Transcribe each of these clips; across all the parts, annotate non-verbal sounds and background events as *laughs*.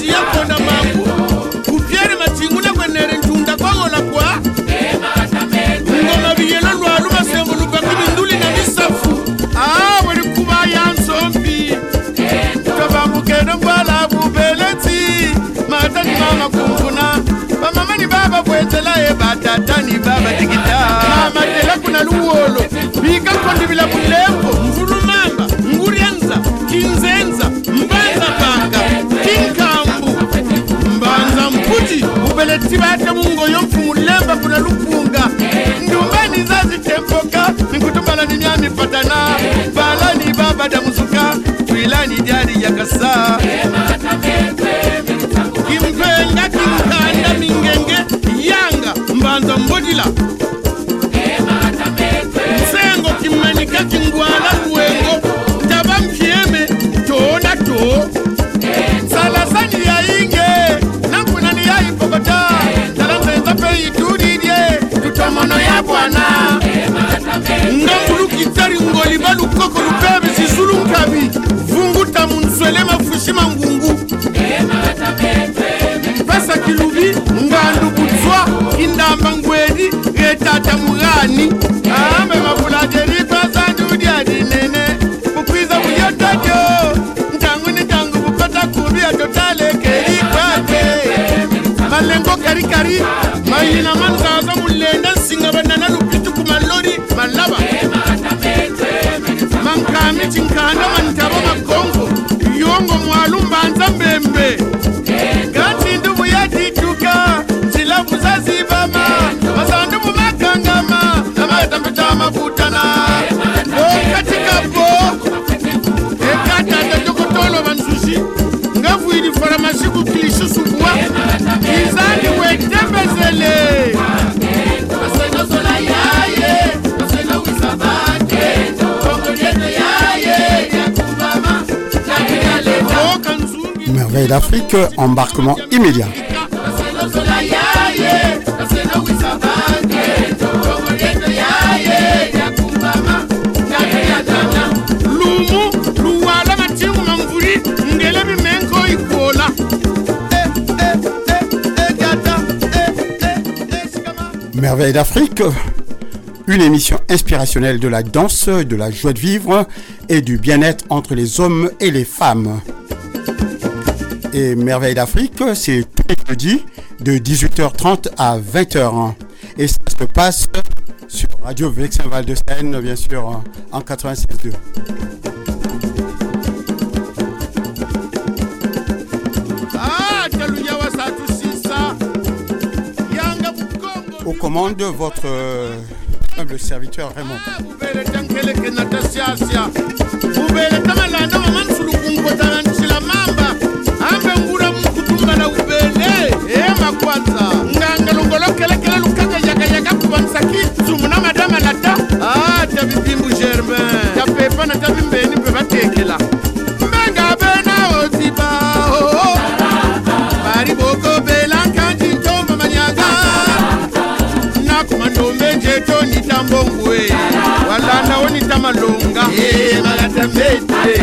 mati yakonda mangu kupyere matingula kwenere ntunda kongola kwa. Ngoma biyelo lwalu basembuluka bibinduli na misafu. Ah, Aweli kuba ya nsombi. Tobambukene mbwala bubeleti. Matani mamakunguna bamamani bababwetelaye batatani babadigita mamatela kuna luwolo. Bikakondibila bulembo. tibata tibate mungo yomfu mulemba kuna lupunga ndumbani zazi tempoka Nikutumbala ni patana. Balani baba damuzuka Twilani jari ya kasa. Kimpenga kimkanda mingenge Yanga mbanza mbodila. Msengo kimenika kingwala. Tutomono ya bwana ngangulu kitari ngoliba lukoko lupebe sisulu nkabi. Vunguta munswele mafushima ngungu pesa kilubi ngandu kutswa kindamba ngwedi retata mughani ambe mavulajeri pesa ndudyadinene bukwiza buyotajo ntangu ni ntangu bukota kubi atotalekeli kwake. Malengo karikari mayina manzaza mulenda tinga banana lupitu kumalori malaba. Mankami cinkanda mantaba magongo yongo mwalu mbanza mbembe ngele bimenko ikola Merveille d'Afrique, une émission inspirationnelle de la danse, de la joie de vivre et du bien-être entre les hommes et les femmes. Et Merveille d'Afrique, c'est tous les jeudis de 18h30 à 20h. Et ça se passe sur Radio Vexin Val de Seine, bien sûr, en 96.2. Ah, Aux commandes, votre euh, humble serviteur Raymond. Ah, ema kwanza. Nganga lungolokelekele lukaga yagayaga kubansaki. Zumu na madama na ta. Ah, tabibimbu germain. Tapepa na tabimbeni mpe batekela. Mbenga bena oziba oh. bari boko belankanji ntomba manyaga. Nakumandombe njeto nitambongwe walanda wonita malonga. Magatambete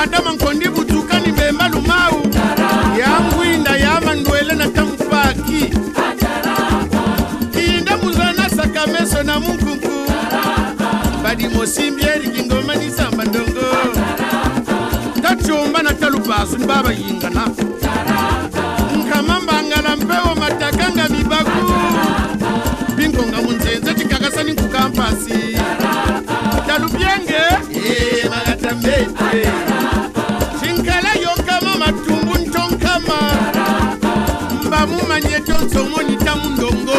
badama nkondi butukani bemba lumau. Ya ngwinda ya mandwele na kamufaki kinda muzana sakameso na munkunku badimosimbi erikingoma nisamba ndongo. Tacumba na talupasu ni babayingana nkama mbangala mpewo matakanga bibaku binkonga munzenze cikakasani nkukampasi. Talubyenge eh, magatambe hey. Eh. bamumanye byonso monita mundongo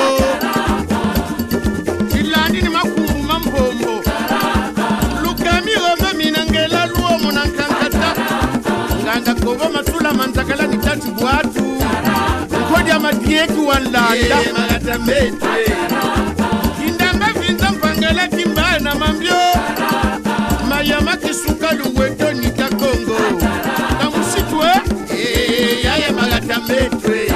ilandi ni makumbu mambombo lukamirova minangela luomo na nkankata. Nganga kovo masula manzakala ni tatu bwatu nkodya madieki wa ndandaaatamete kindanga vinza mpangela kimbaya na mambyo mayama kisuka luweto nikakongo na musitwe eh? yayamagatamete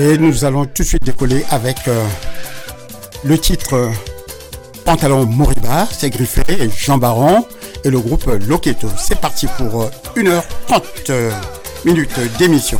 Et nous allons tout de suite décoller avec euh, le titre euh, Pantalon Moriba, c'est Griffé Jean Baron et le groupe Loketo. C'est parti pour euh, 1h30 euh, minutes d'émission.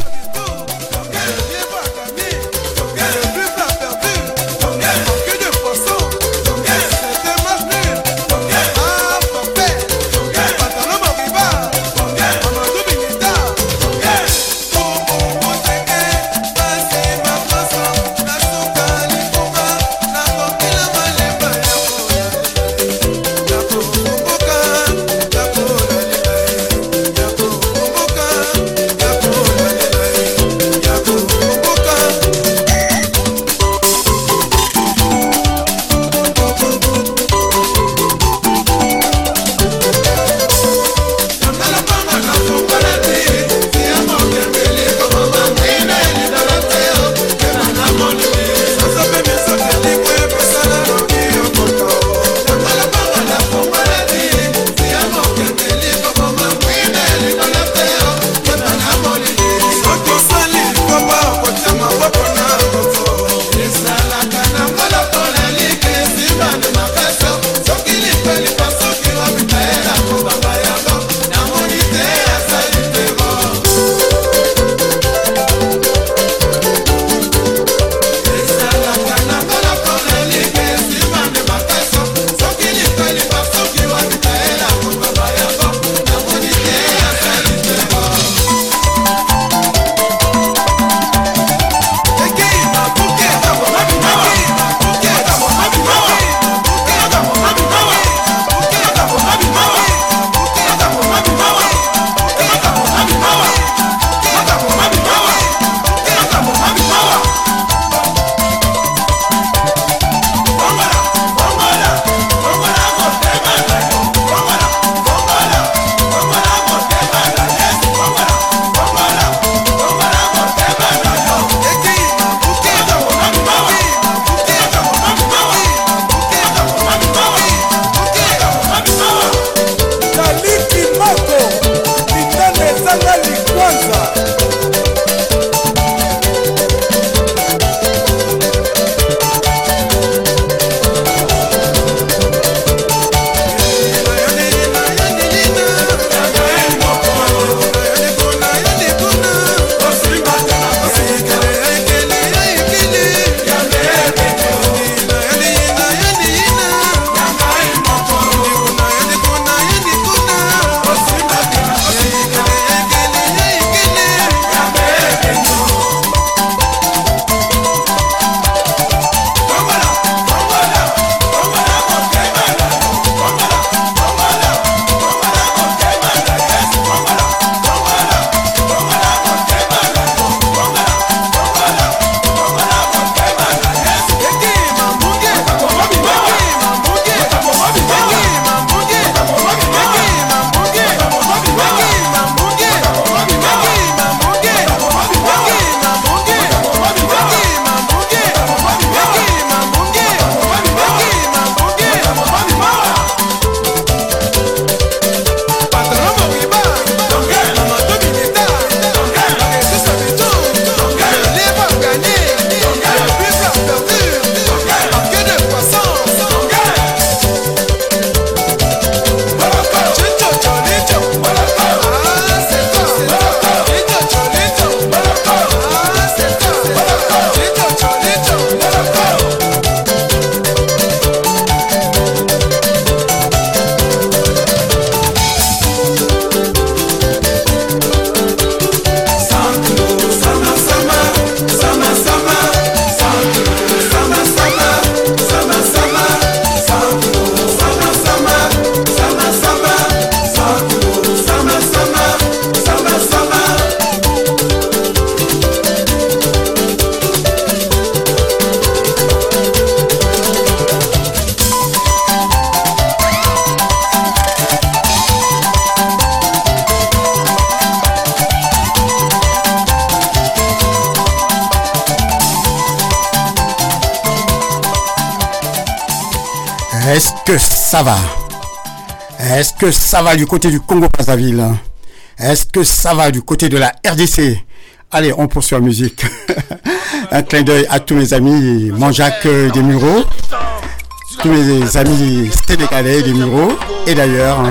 Ça va? Est-ce que ça va du côté du Congo-Brazzaville Est-ce que ça va du côté de la RDC Allez, on poursuit la musique. *laughs* Un clin d'œil à tous mes amis Manjac des Mureaux, tous mes amis sénégalais des Mureaux, et d'ailleurs,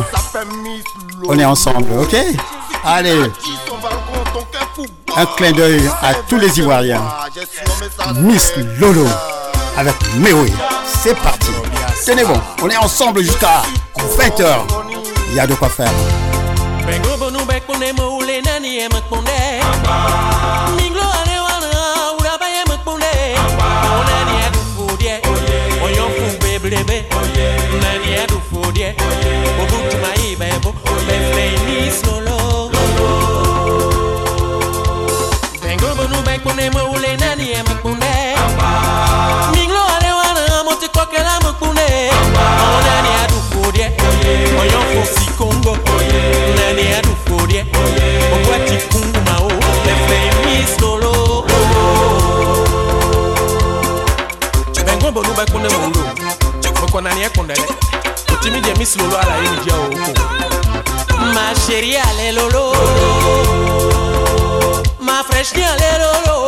on est ensemble, ok? Allez, un clin d'œil à tous les Ivoiriens. Miss Lolo avec Mewe. C'est parti. Bon, on est ensemble jusqu'à 20h. Il y a de quoi faire. bɛ kun ne mun don mɛ kɔnna ni kun dɛ dɛ o ti mi jɛ mi silolo ala ye nin o ko. ma chérie ale lolo ma fraîche ale lolo.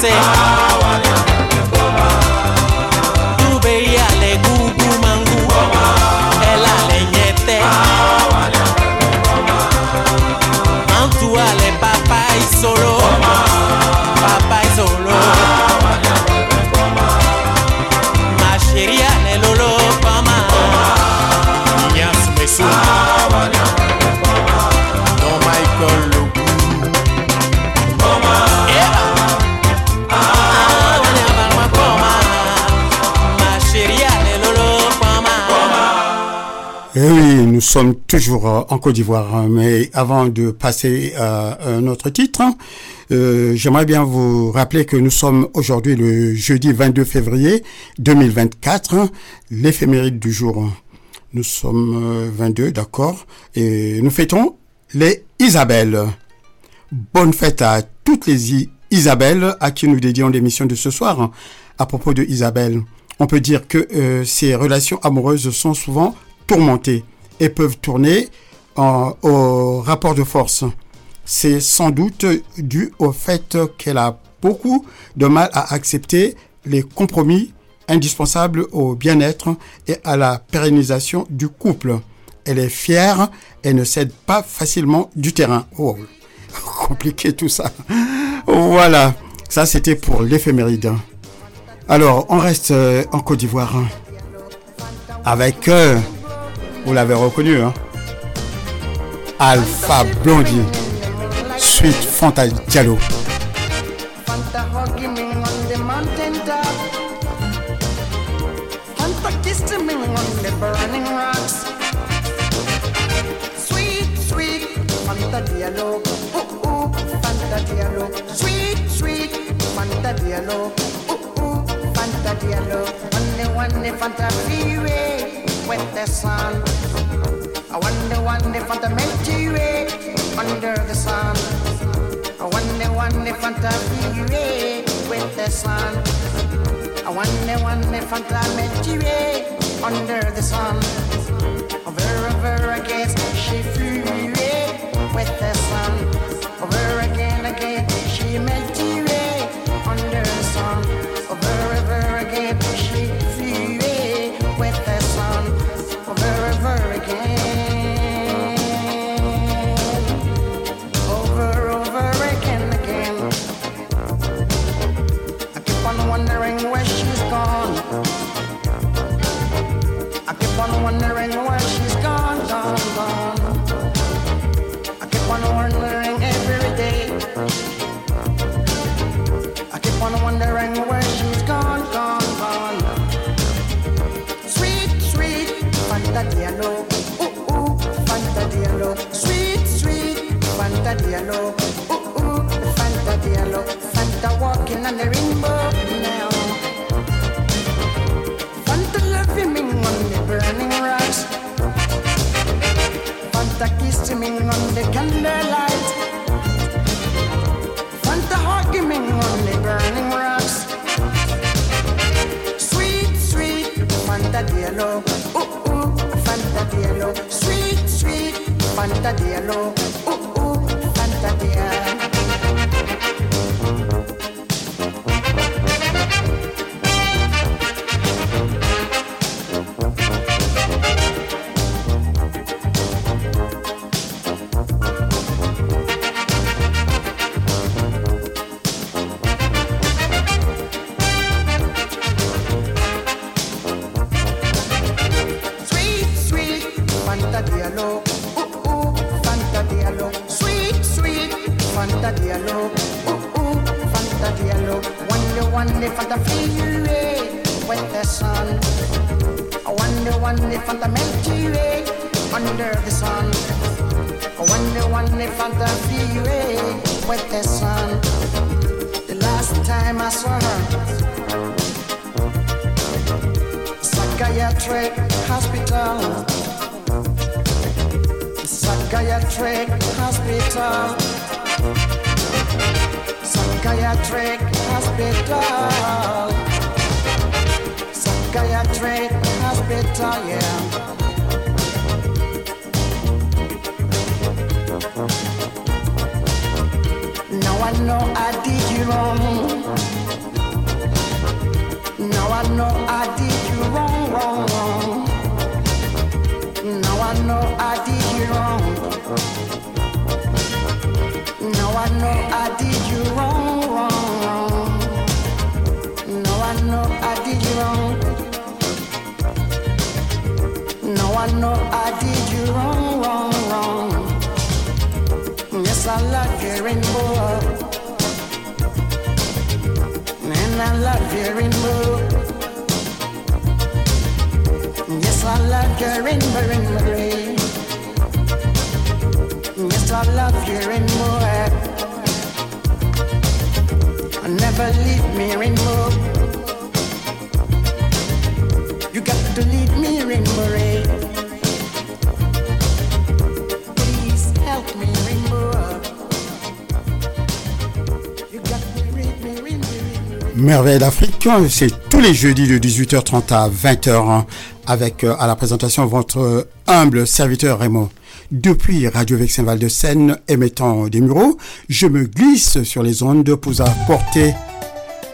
say. Nous sommes toujours euh, en Côte d'Ivoire, hein, mais avant de passer à un autre titre, euh, j'aimerais bien vous rappeler que nous sommes aujourd'hui le jeudi 22 février 2024, hein, l'éphéméride du jour. Nous sommes euh, 22, d'accord, et nous fêtons les Isabelles. Bonne fête à toutes les Isabelles à qui nous dédions l'émission de ce soir. hein. À propos de Isabelle, on peut dire que euh, ces relations amoureuses sont souvent tourmentées et peuvent tourner en- au rapport de force. C'est sans doute dû au fait qu'elle a beaucoup de mal à accepter les compromis indispensables au bien-être et à la pérennisation du couple. Elle est fière et ne cède pas facilement du terrain. Oh, *laughs* compliqué tout ça. Voilà, ça c'était pour l'éphéméride. Alors, on reste euh, en Côte d'Ivoire hein, avec, euh, vous l'avez reconnu, hein, Alpha Blondie, suite Fanta Diallo. Diallo. Ooh, ooh, Fanta Diallo. Sweet, sweet Fanta Diallo. Ooh, Fanta. One one Fanta with the sun. I wonder the Fanta Milky Way under the sun. I wonder, wonder if I'm way with the sun. I wonder, wonder if I'm way under the sun. Over, over again, she flew away with the I love you rainbow. Yes, I love your rainbow, rainbow gray. Yes, I love you, rainbow. Never leave me, rainbow. You got to lead me, rainbow ray. Merveille d'Afrique, c'est tous les jeudis de 18h30 à 20h hein, avec euh, à la présentation votre euh, humble serviteur Raymond. Depuis Radio Vexin Val de Seine émettant des muraux, je me glisse sur les ondes pour apporter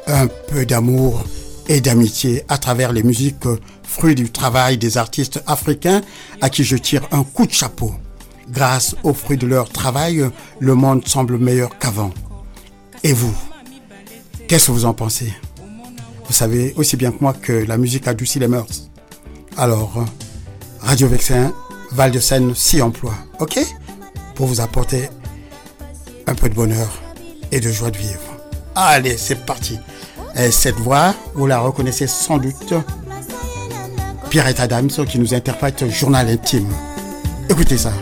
un peu d'amour et d'amitié à travers les musiques euh, fruits du travail des artistes africains à qui je tire un coup de chapeau. Grâce aux fruits de leur travail, le monde semble meilleur qu'avant. Et vous, qu'est-ce que vous en pensez? Vous savez aussi bien que moi que la musique adoucit les mœurs. Alors, euh, Radio Vexin, Val de Seine s'y emploie, ok? Pour vous apporter un peu de bonheur et de joie de vivre. Allez, c'est parti. Et cette voix, vous la reconnaissez sans doute. Pierrette Adams qui nous interprète Journal intime. Écoutez ça.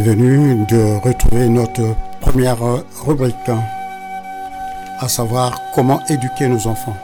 venu de retrouver notre première rubrique, à savoir comment éduquer nos enfants.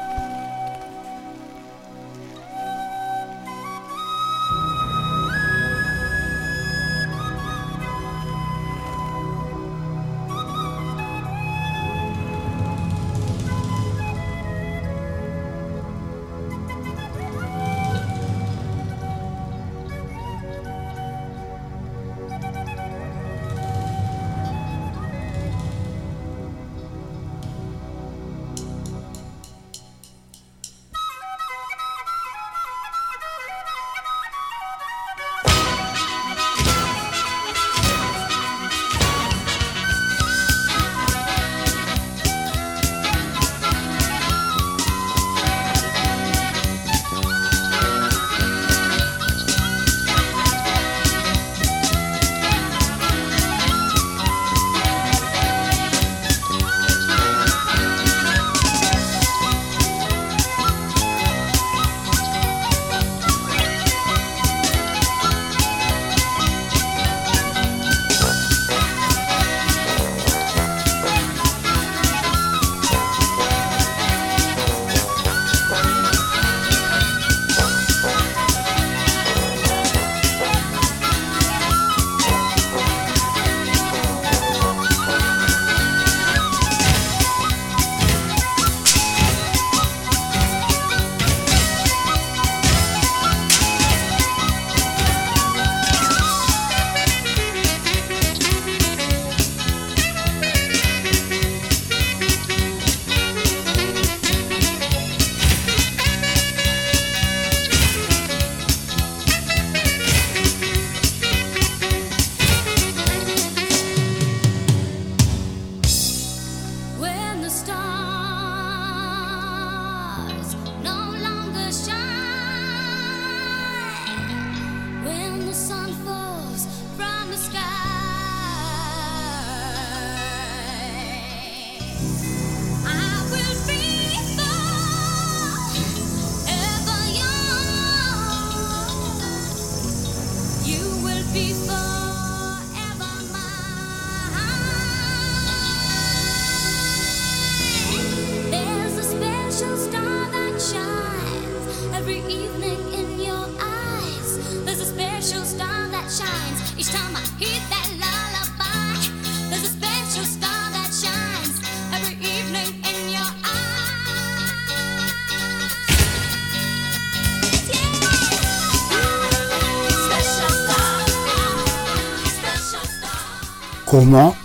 Comment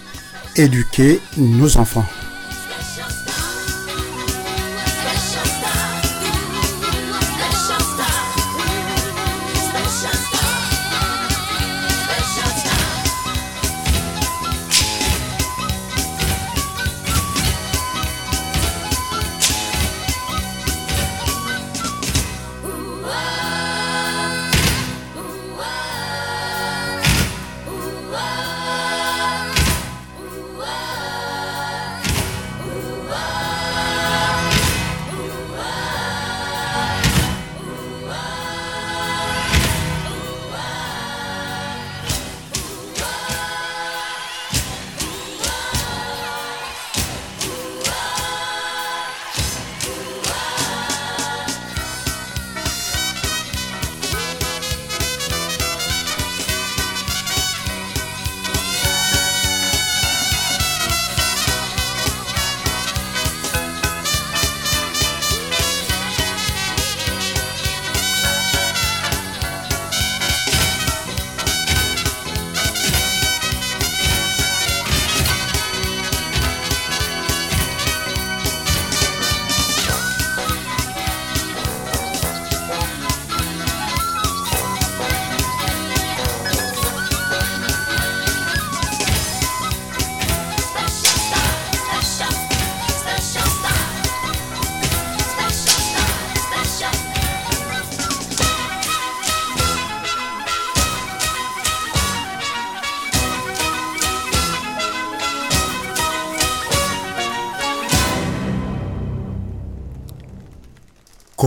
éduquer nos enfants.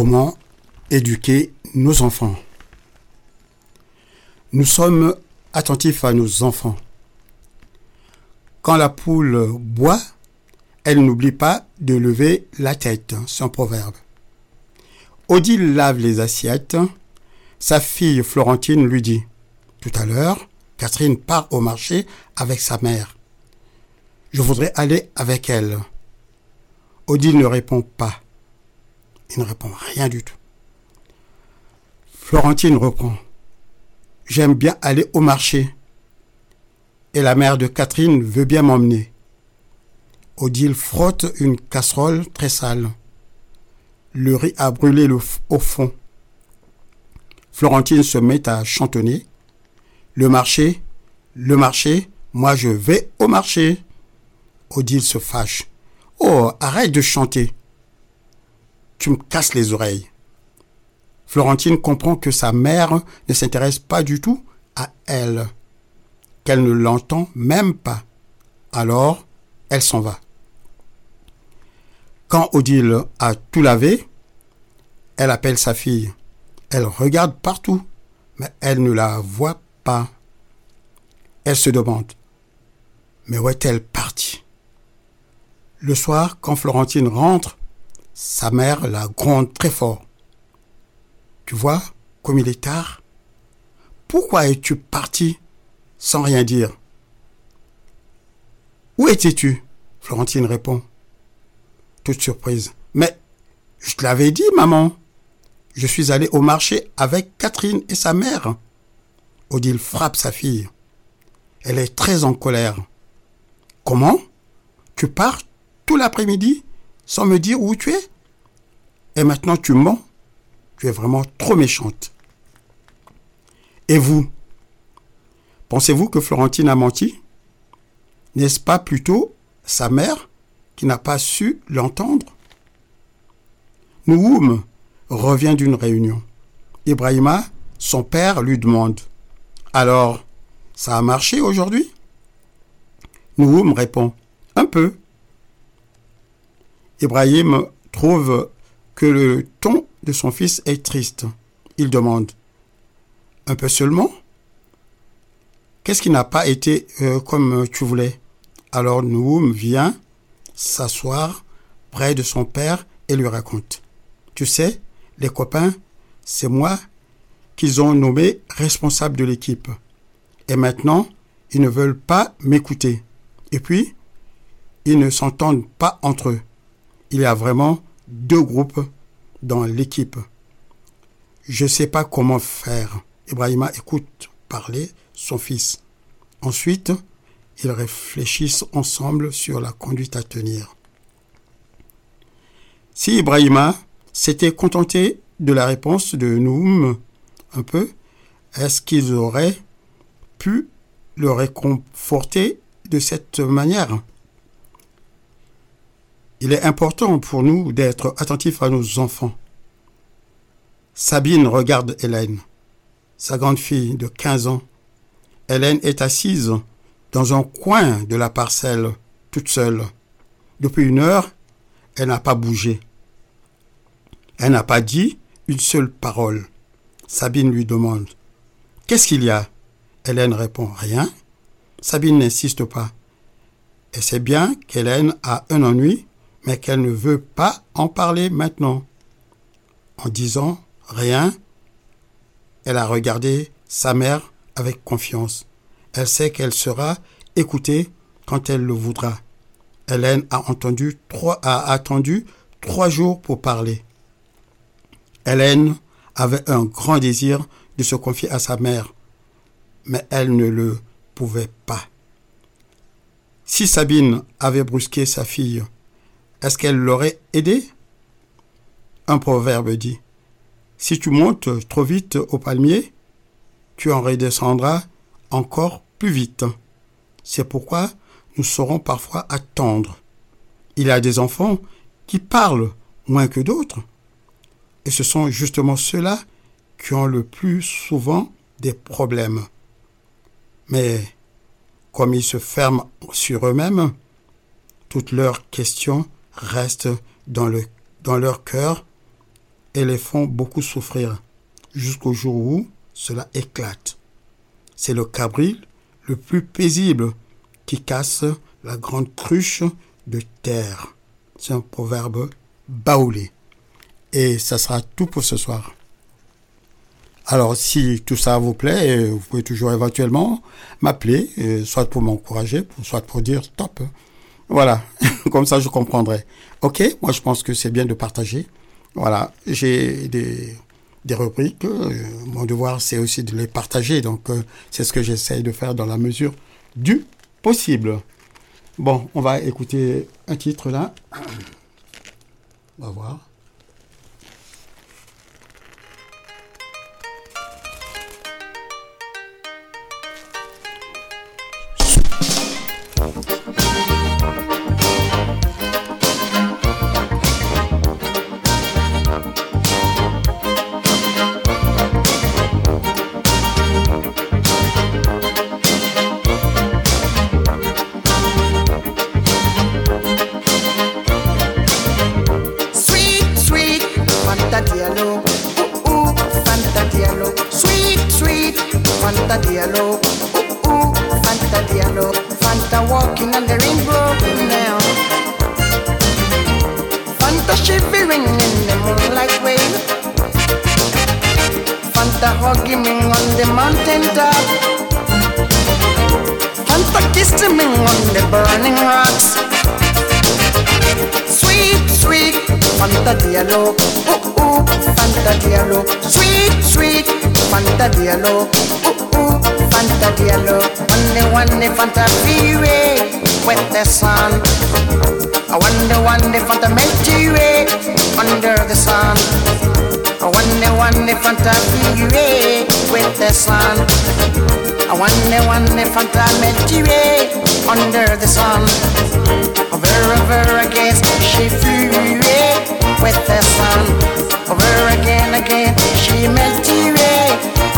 Comment éduquer nos enfants Nous sommes attentifs à nos enfants. Quand la poule boit, elle n'oublie pas de lever la tête, c'est proverbe. Odile lave les assiettes. Sa fille Florentine lui dit Tout à l'heure, Catherine part au marché avec sa mère. Je voudrais aller avec elle. Odile ne répond pas. Il ne répond rien du tout. Florentine reprend. J'aime bien aller au marché. Et la mère de Catherine veut bien m'emmener. Odile frotte une casserole très sale. Le riz a brûlé au fond. Florentine se met à chantonner. Le marché, le marché, moi je vais au marché. Odile se fâche. Oh, arrête de chanter. Tu me casses les oreilles. Florentine comprend que sa mère ne s'intéresse pas du tout à elle, qu'elle ne l'entend même pas. Alors, elle s'en va. Quand Odile a tout lavé, elle appelle sa fille. Elle regarde partout, mais elle ne la voit pas. Elle se demande, mais où est-elle partie? Le soir, quand Florentine rentre, sa mère la gronde très fort. Tu vois, comme il est tard, pourquoi es-tu parti sans rien dire? Où étais-tu? Florentine répond, toute surprise. Mais je te l'avais dit, maman. Je suis allé au marché avec Catherine et sa mère. Odile frappe sa fille. Elle est très en colère. Comment? Tu pars tout l'après-midi sans me dire où tu es? Et maintenant tu mens. Tu es vraiment trop méchante. Et vous? Pensez-vous que Florentine a menti? N'est-ce pas plutôt sa mère qui n'a pas su l'entendre? Nouhoum revient d'une réunion. Ibrahima, son père, lui demande. Alors, ça a marché aujourd'hui? Nouhoum répond. Un peu. Ibrahim trouve que le ton de son fils est triste. Il demande Un peu seulement? Qu'est-ce qui n'a pas été euh, comme tu voulais? Alors Nouhoum vient s'asseoir près de son père et lui raconte. Tu sais, les copains, c'est moi qu'ils ont nommé responsable de l'équipe. Et maintenant, ils ne veulent pas m'écouter. Et puis, ils ne s'entendent pas entre eux. Il y a vraiment deux groupes dans l'équipe. Je ne sais pas comment faire. Ibrahima écoute parler son fils. Ensuite, ils réfléchissent ensemble sur la conduite à tenir. Si Ibrahima s'était contenté de la réponse de Noum un peu, est-ce qu'ils auraient pu le réconforter de cette manière? Il est important pour nous d'être attentifs à nos enfants. Sabine regarde Hélène, sa grande fille de 15 ans. Hélène est assise dans un coin de la parcelle, toute seule. Depuis une heure, elle n'a pas bougé. Elle n'a pas dit une seule parole. Sabine lui demande Qu'est-ce qu'il y a? Hélène répond Rien. Sabine n'insiste pas. Elle sait bien qu'Hélène a un ennui, mais qu'elle ne veut pas en parler maintenant. En disant rien, elle a regardé sa mère avec confiance. Elle sait qu'elle sera écoutée quand elle le voudra. Hélène a, a attendu trois jours pour parler. Hélène avait un grand désir de se confier à sa mère, mais elle ne le pouvait pas. Si Sabine avait brusqué sa fille, est-ce qu'elle l'aurait aidée Un proverbe dit Si tu montes trop vite au palmier, tu en redescendras encore plus vite. C'est pourquoi nous saurons parfois attendre. Il y a des enfants qui parlent moins que d'autres. Et ce sont justement ceux-là qui ont le plus souvent des problèmes. Mais comme ils se ferment sur eux-mêmes, toutes leurs questions restent dans, le, dans leur cœur et les font beaucoup souffrir jusqu'au jour où cela éclate. c'est le cabri le plus paisible qui casse la grande cruche de terre. C'est un proverbe baoulé. Et ça sera tout pour ce soir. Alors, si tout ça vous plaît, euh, vous pouvez toujours éventuellement m'appeler, euh, soit pour m'encourager, soit pour dire stop. Voilà, *laughs* comme ça je comprendrai. Ok, moi je pense que c'est bien de partager. Voilà, j'ai des, des rubriques. euh, mon devoir c'est aussi de les partager. Donc euh, c'est ce que j'essaye de faire dans la mesure du possible. Bon, on va écouter un titre là. *clears throat* On va voir. Fanta Diallo. Ooh, ooh, Fanta Diallo. Fanta walking on the rainbow now. Fanta shivering in the moonlight wave. Fanta hugging me on the mountain top. Fanta kissing me on the burning rocks. Sweet, sweet, Fanta Diallo. Ooh, ooh, Fanta Diallo. Sweet, sweet, Fanta Diallo. Ooh, Fanta Diallo. One one Fanta freeway with the sun. I wonder one Fanta Milky Way under the sun. I wonder one Fanta freeway with the sun. I wonder one Fanta Milky Way under the sun. Over, over again, she flew away with the sun. Over again, again, she melted away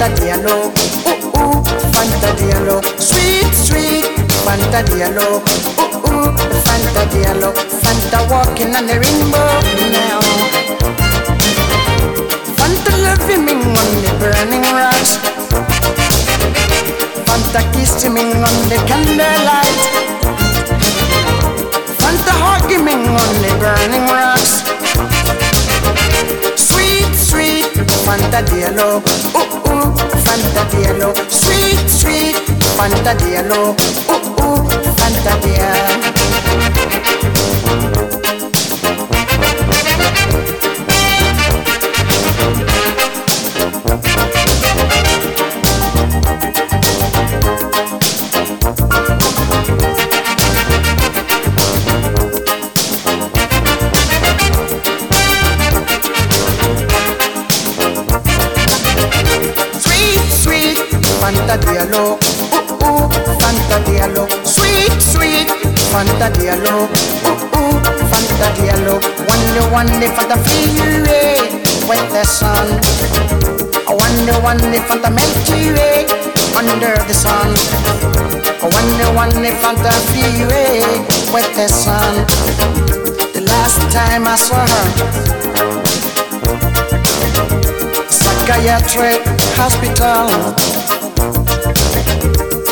Fanta Diallo. Ooh, ooh, Fanta Diallo. Sweet, sweet, Fanta Diallo. Ooh, ooh, Fanta Diallo. Fanta walking on the rainbow now. Fanta loving me on the burning rocks. Fanta kissing me on the candlelight. Fanta hugging me on the burning rocks. Sweet, sweet, Fanta Diallo. Ooh, ooh, Fanta Diallo. Sweet, sweet, Fanta Diallo. Ooh, ooh, Fanta Diallo. Ooh, ooh, Fanta Diallo. Sweet, sweet, Fanta Diallo. Ooh, ooh, Fanta Diallo. Wonder, wonder, Fanta flee away with the sun. I wonder, wonder, Fanta melt away eh, under the sun. I wonder, wonder, Fanta flee away with the sun. The last time I saw her. Psychiatric hospital.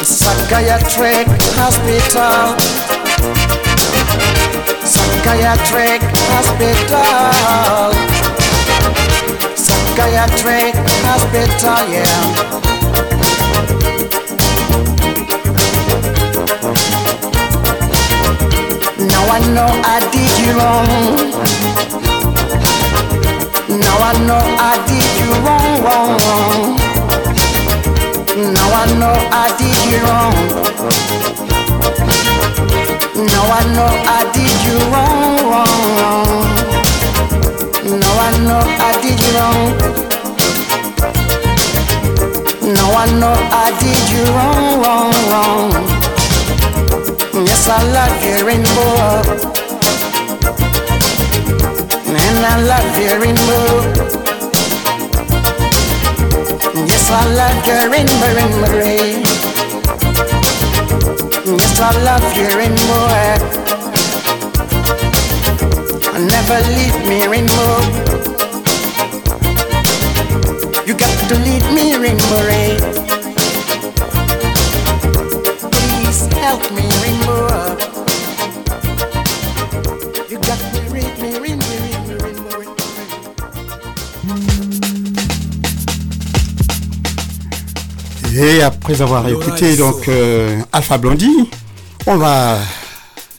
Psychiatric hospital. Psychiatric hospital. Psychiatric hospital, yeah. Now I know I did you wrong. Now I know I did you wrong, wrong, wrong. Now I know I did you wrong. Now I know I did you wrong, wrong, wrong. No, I know I did you wrong. No, I know I did you wrong, wrong, wrong. Yes, I love your rainbow. And I love your rainbow. I love you rainbow, in my grave. Yes, I love you in more. Never leave me in. You got to leave me rainbow. more. Et après avoir écouté donc euh, Alpha Blondie, on va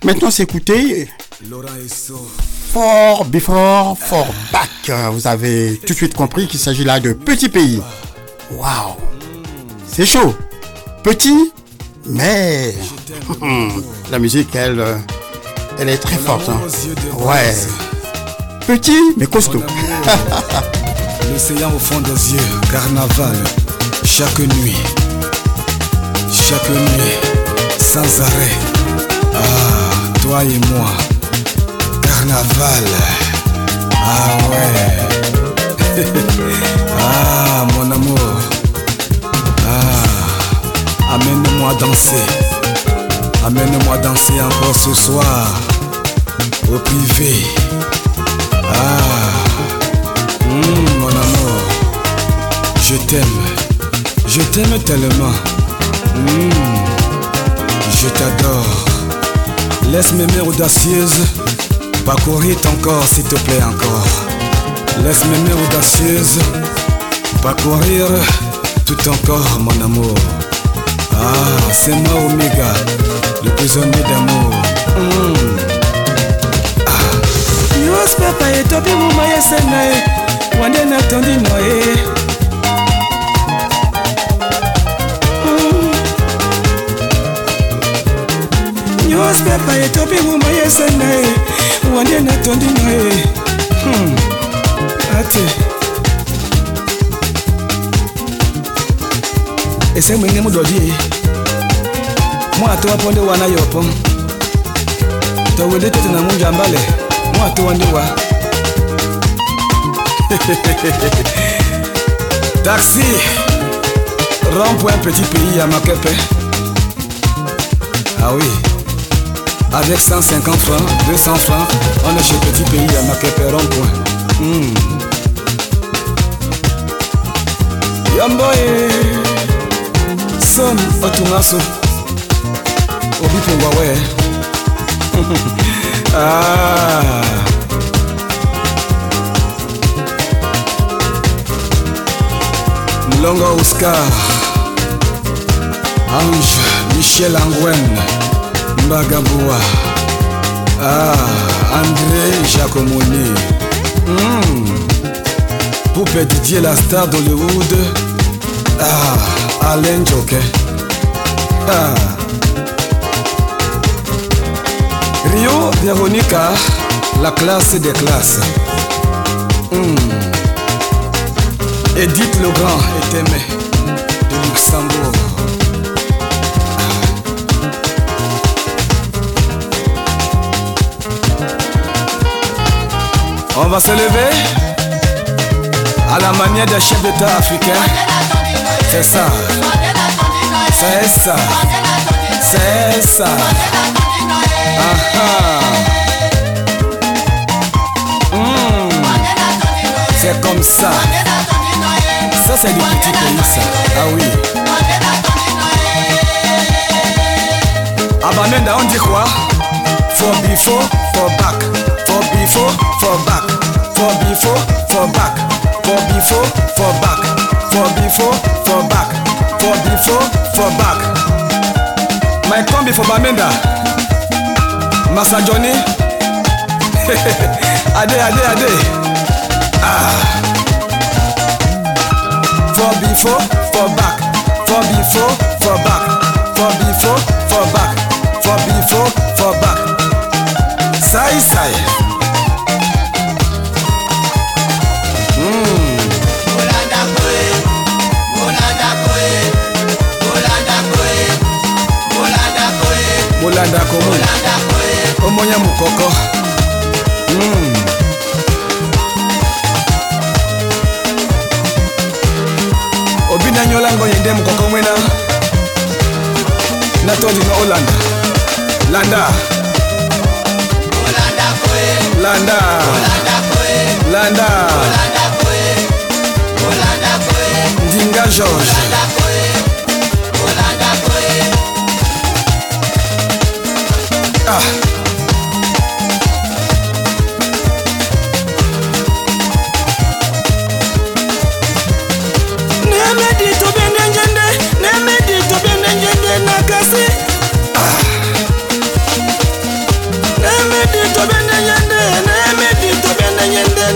maintenant s'écouter For Before For Back. Vous avez tout de suite compris qu'il s'agit là de Petit Pays. Waouh, c'est chaud. Petit, mais *laughs* la musique, elle, euh, elle est très forte. hein. Ouais. Petit, mais costaud. L'océan au fond des yeux, carnaval, chaque nuit, chaque nuit, sans arrêt. Ah, toi et moi, carnaval. Ah ouais. *laughs* ah, mon amour. Ah, amène-moi danser. Amène-moi danser encore ce soir, au privé. Ah. Mmh, mon amour, je t'aime, je t'aime tellement. Mmh, je t'adore. Laisse mes mains audacieuses parcourir ton corps, s'il te plaît encore. Laisse mes mains audacieuses parcourir tout ton corps, mon amour. Ah, c'est moi Omega, le prisonnier d'amour. Mmh. yos yos papa etopi muma yesena ye wande natondi no ye. Hmm. ate. Ese mwenge mudodi ye. Mo atowa ponde wana yopo towende tete na munja mbale. Mo atowa nde wa. *laughs* Taxi. Rond-point petit pays à makepe ah oui avec 150 francs 200 francs on est chez petit pays à makepe rond-point hmm. yamboye son otungaso obipungwa we *laughs* ah. Mlongo Oscar. Ange Michel Angwen Mbagabua Ah André Jacomoni mm. Poupe Didier la star d'Hollywood Ah Alain Joker ah. Rio Veronica La classe des classes mm. Edith Legrand est aimé de Luxembourg. On va se lever à la manière des chefs d'État africains. C'est ça. C'est ça. C'est ça. Ah ah. Hmm. C'est comme ça. Ça c'est du petit pays ça. Ah oui. Abamenda on dit quoi? For before, for back. For before, for back. For before, for back. For before, for back. For before, for back. For before, for back. My combi for Bamenda. Massa Johnny. *laughs* ade, ade, ade. Ah. For before, for back. For before, for back. For before, for back. For before, for back. Sai sai. Omonya mokoko. Mm. obina nyola ngonye nde mokoko mwena. Natondi no olanda landa. Landa. Landa. Ndinga george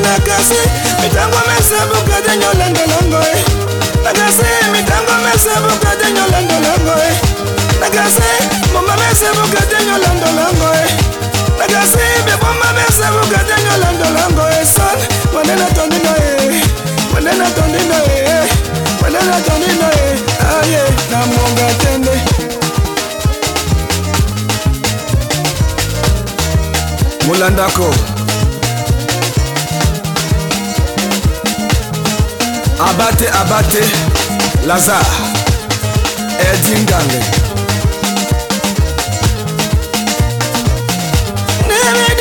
nakasi mitango mesebuka denyolandolongoe nakasi mitango mesebuka denyolandolongoe nagasi bomamese bokatenyo landolango e. Nagasi be bomamese bokatenyo landolango e. Son wanena tondino e. Wanena tondino e. Wanena tondino e. Aye namonga tende. Molandako abate abate lazare. Edingange.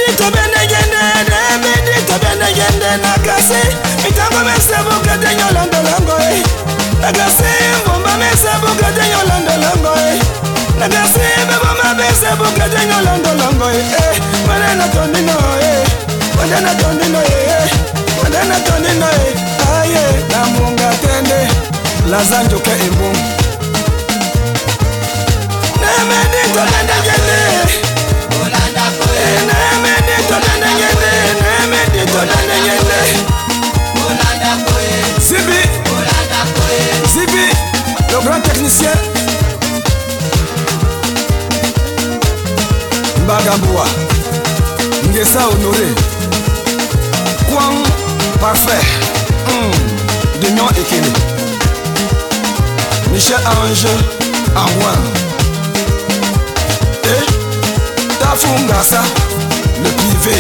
Nemedi tobenegende nemedi tobenegende nakasi mitango mesebuka te nyolandolongo e nakasi mbumba mesebuka te nyolandolongo e nakasi beboma mesebuka te nyolandolongo e manena tondino e manena tondino e manena tondino e aye namunga tende laza njoke embongo nemedi tobenegende nemedi technicien. Mbagambua ngesa honoré. Kwang parfait. Mm. demion ekele michel ange angoin et tafungasa le privé.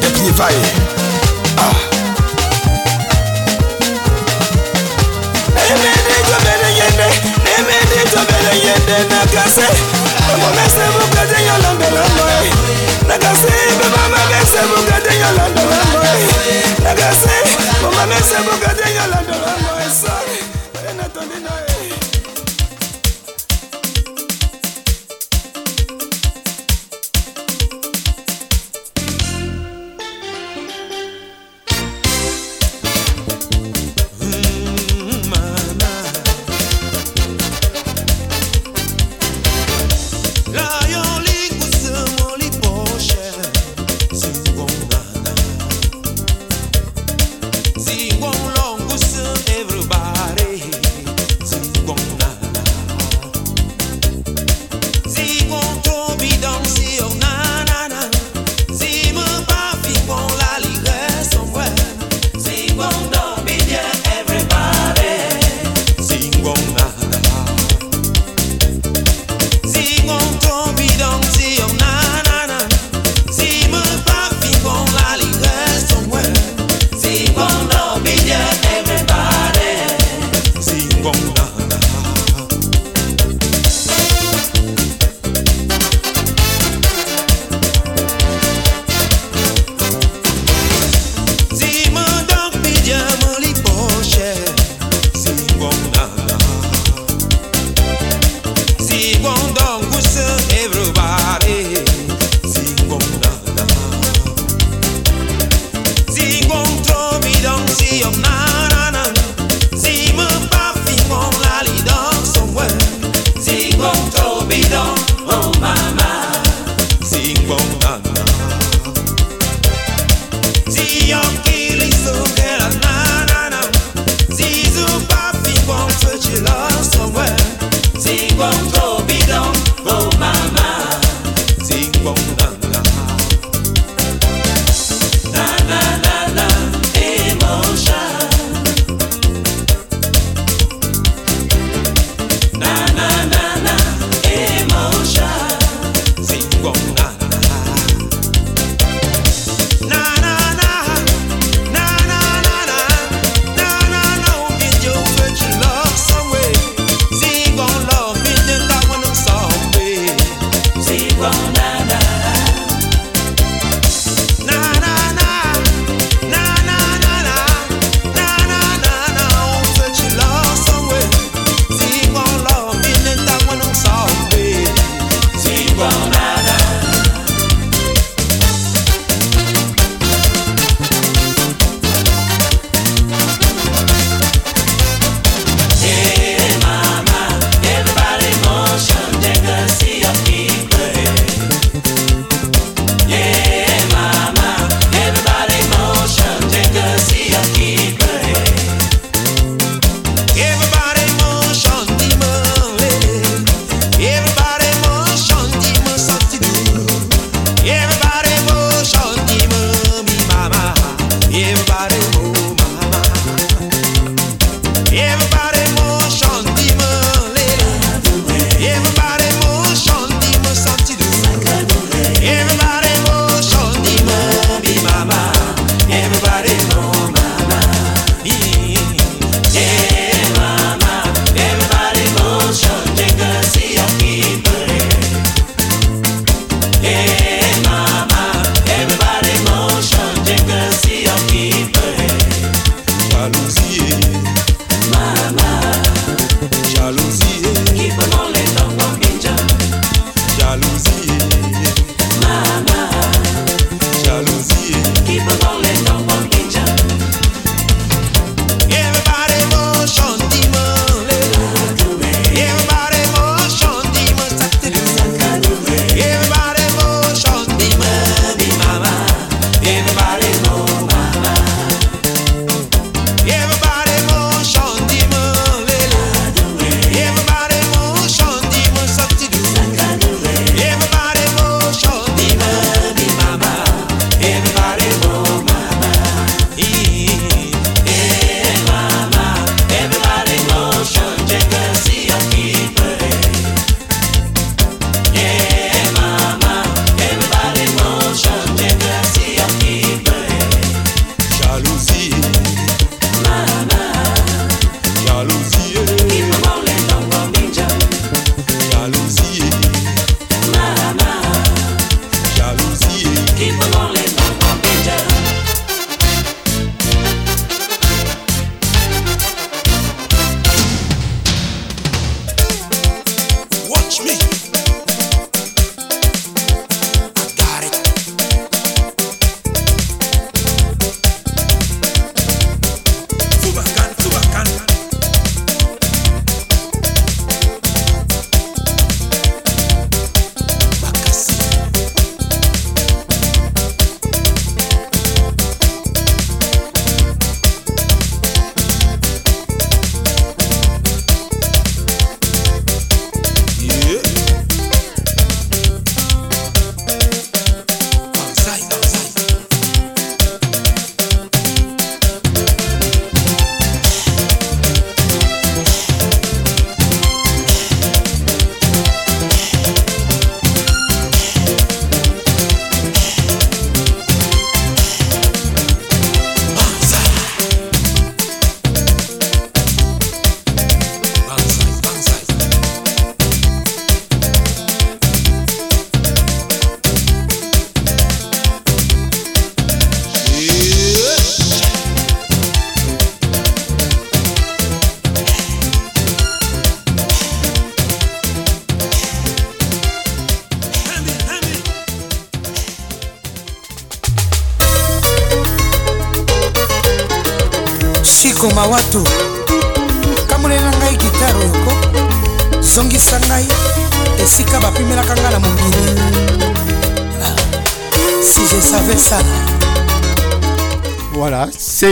Des privailles tobele yende na kase. Omomese mokate yolandela moe na kase bemamamese mokate yolandela moe na kase momamese mokate yolandela moe sori enatondinae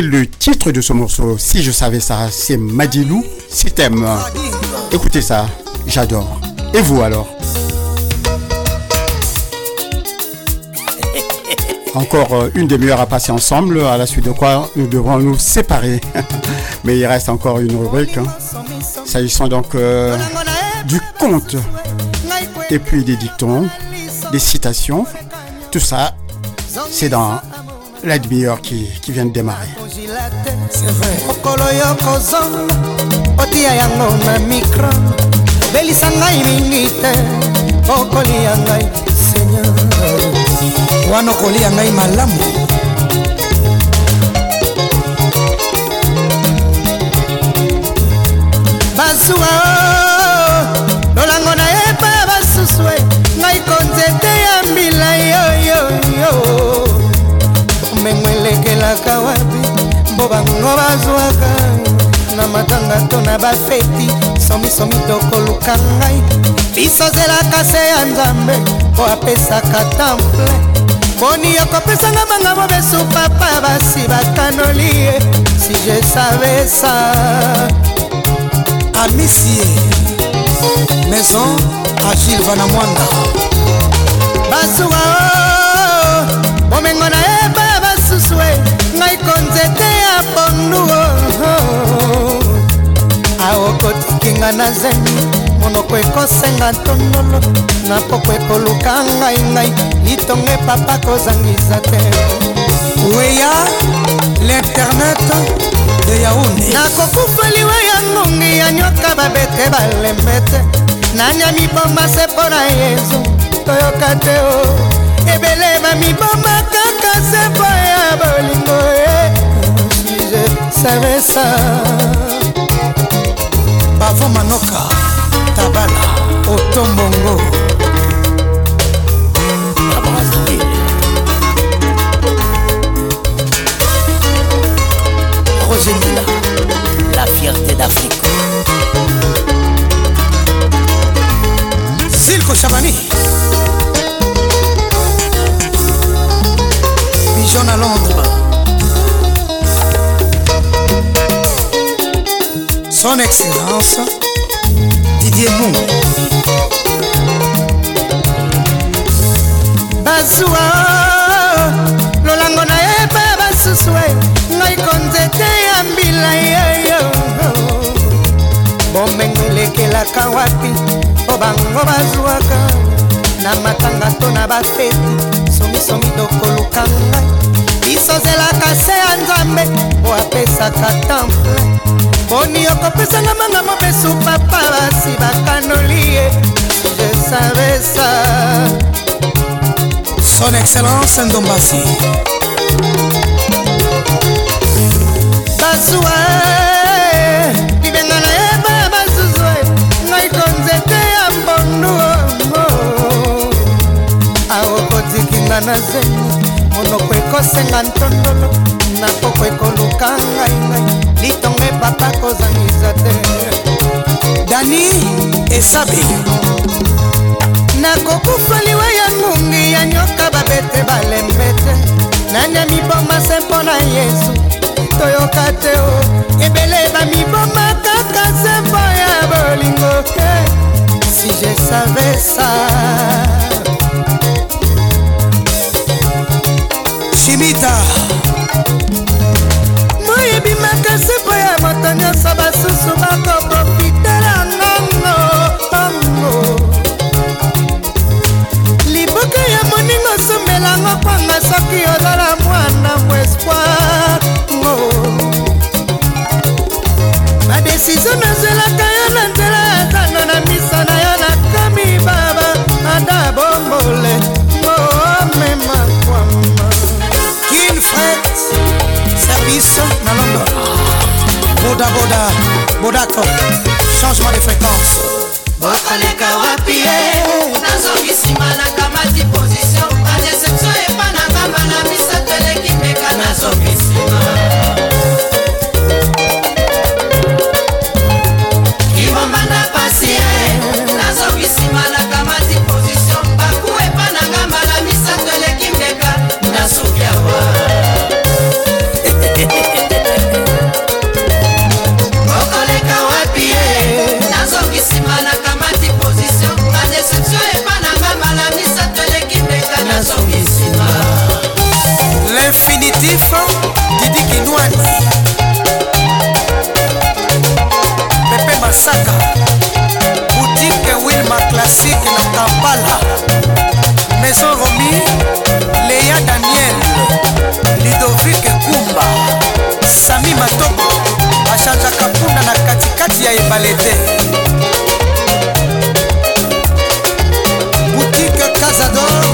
c'est le titre de ce morceau. Si je savais ça, c'est Madilou, si t'aimes. Écoutez ça, j'adore. Et vous alors? *laughs* Encore euh, une demi-heure à passer ensemble, à la suite de quoi nous devrons nous séparer. *laughs* Mais il reste encore une rubrique. hein. S'agissant donc euh, du conte, et puis des dictons, des citations, tout ça, c'est dans la demi-heure qui, qui vient de démarrer. Mokolo yo kozonga otia yango na mikro belisa ngai mingi te okolia ngai seigneur. Wana okolia ngai malamu. Basuwa lolango na ye mpe basusu e ngai konzete ya mbila yoyoyo omengo elekelaka wapi mbo bango bazwaka. Na matanga to na bafeti somisomi tokoluka ngai. Biso zelaka se ya nzambe mpo apesaka temple. Boni okopesanga banga mobesu papa basi bakanoli ye. Si je savais ça amisie maison agile vana mwanda. Basuka o bomengo na yeba basusu e ngai konzete ya pondu o aokotikinga na zemi monoko ekosenga tondolo na poko ekoluka ngai ngai litonge papa kozangisa te. Weya l'internet de yaunde nakokufeliwa ya ngongi ya nyoka babete balembe te. Nanyami bomba se mpo na yezu toyoka te o ebele bamiboma kaka sempo ya bolingo e si je savais ça bavo manoka tabala otombongo à Brazzaville. Roger Mila, la fierté d'Afrique. silko chabani pigeon à londres son excellence didier mou bazuwa lolango na ye mpe basusu e ngai konzete ya mbila yeyo bomengo elekelaka wapi? Mpo bango bazwaka na matanga to na bafeti. Somisomi tokoluka ngai. Biso zelaka se ya nzambe po apesaka temple boni okopesanga manga mobesu papa basi bakanoli ye. Ça. Son excellence ndombasi. Bazuwa libenga na ye baya basusu ngai konzete ya mbondu aokotikinga na zemi monoko ekosenga ntondolo na poko ekoluka ngai ngai litongo epapa kozangisa te. Dani esabe nakokufa liwa ya ngungi ya nyoka babete balembe te. Nani ya miboma se mpo na yesu toyoka te o. Ebele bamiboma kaka se mpo ya bolingo te. Si je savais ça. Shimita moi mpo ya moto nyonso basusu bakoprofitela ngango ongo liboka ya moningo somelango kwanga soki ozala mwana mo espoir ngo. Badesizio nazelaka yo na nzela ya zando na miso bodaboda bodako changement de fréquence. Bokoleka wapi ye nazongi nsima na kamati position. Badeception epa na ngamba na misato eleki mbeka nazongi nsima ya ebale te. Boutique casador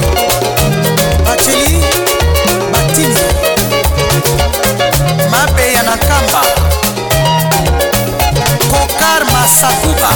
bacheli batini mabeya na nkamba kokar masakuba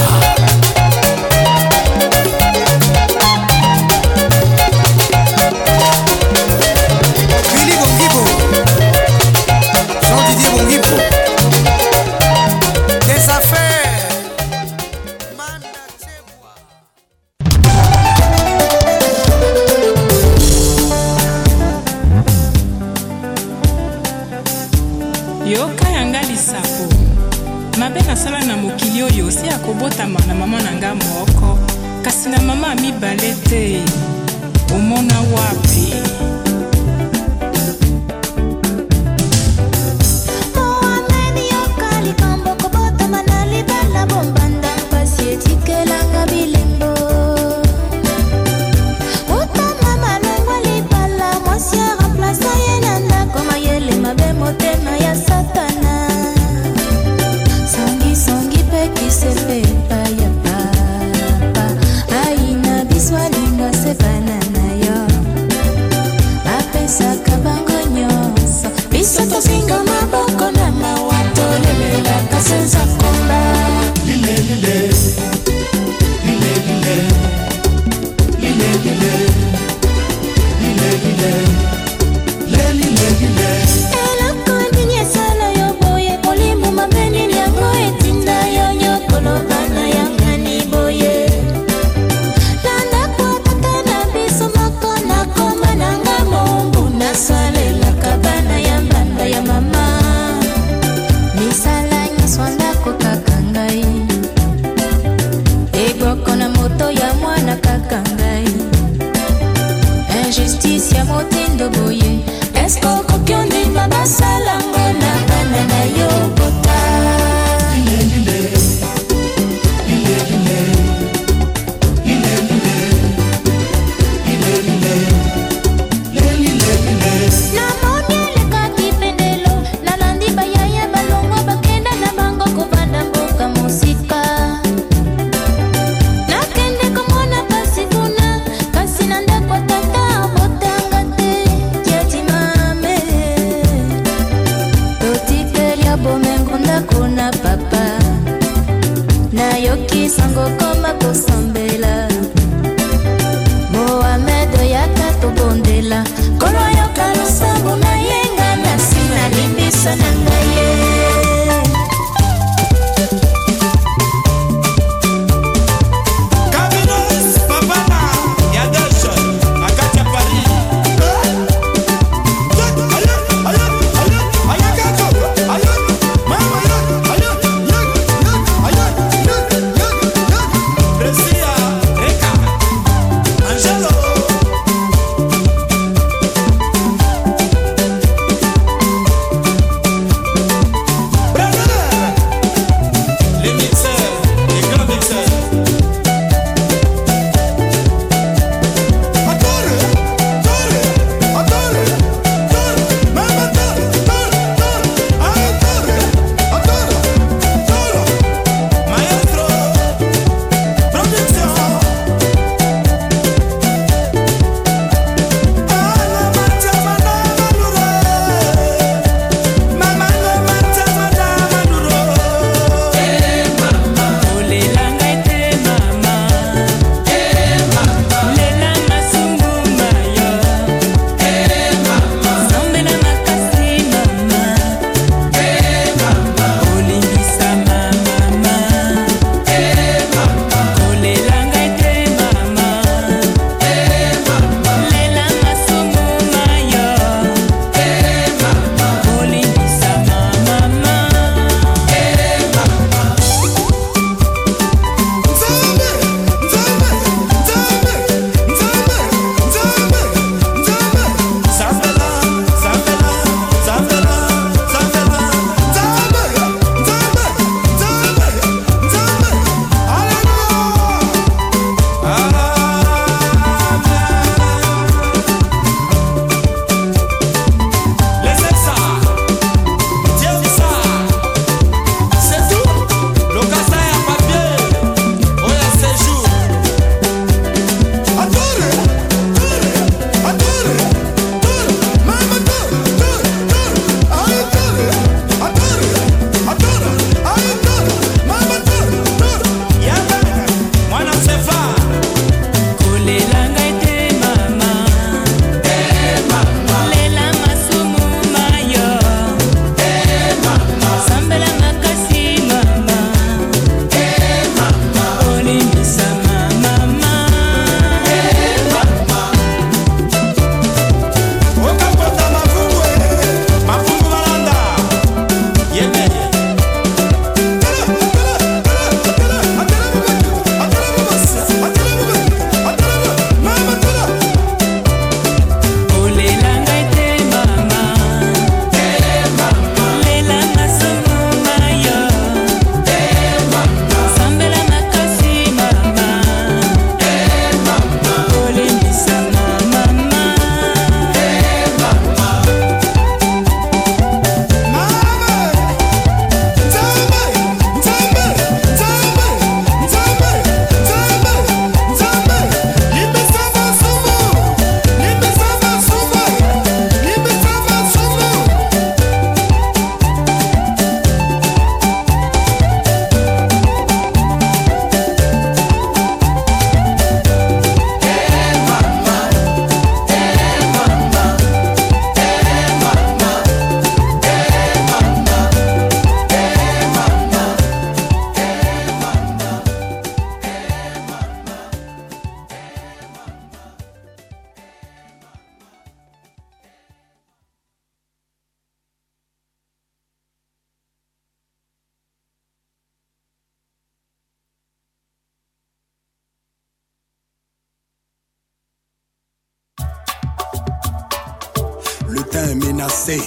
matin menacé,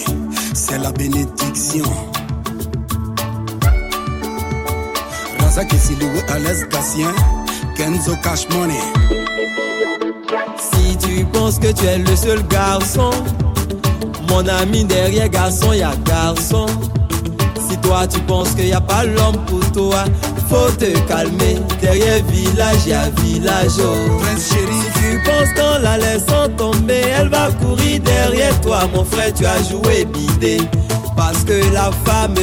c'est la bénédiction. Razak et Silou, Alès Gatien, Kenzo Cash Money. Si tu penses que tu es le seul garçon, mon ami derrière garçon, y a garçon. Si toi tu penses qu'il n'y a pas l'homme pour toi, faut te calmer. Derrière village, y a village. Oh. Si tu penses qu'en la laissant tomber, elle va courir derrière toi, mon frère, tu as joué bidé. Parce que la femme,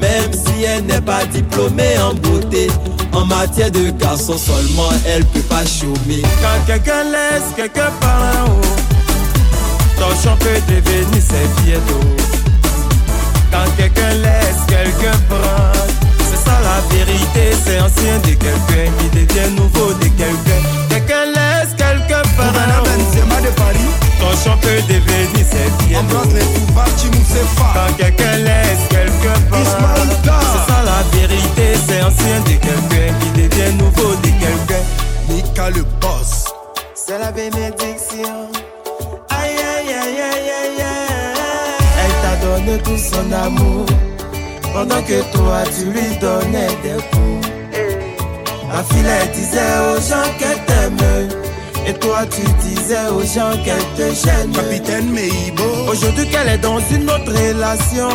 même si elle n'est pas diplômée en beauté, en matière de garçon seulement, elle peut pas chômer. Quand quelqu'un laisse quelqu'un par en haut, ton champ peut devenir serviette. Quand quelqu'un laisse quelqu'un prendre, c'est ça la vérité, c'est ancien de quelqu'un qui devient nouveau de quelqu'un. Quelqu'un laisse quelqu'un par en haut, Benzema de Paris, ton champ peut devenir serviette. embrasse les pouvoirs, Chimoussefa. Quand quelqu'un laisse quelqu'un par Ismaël Dar. c'est ça la vérité, c'est ancien de quelqu'un qui devient nouveau de quelqu'un. Mika le boss. C'est la bénédiction. Aïe aïe aïe aïe aïe aïe. Elle t'a donné tout son amour. Pendant que toi tu lui donnais des coups. La fille elle disait aux gens qu'elle t'aime. Et toi tu disais aux gens qu'elle te gêne. Capitaine Meibo. Aujourd'hui qu'elle est dans une autre relation.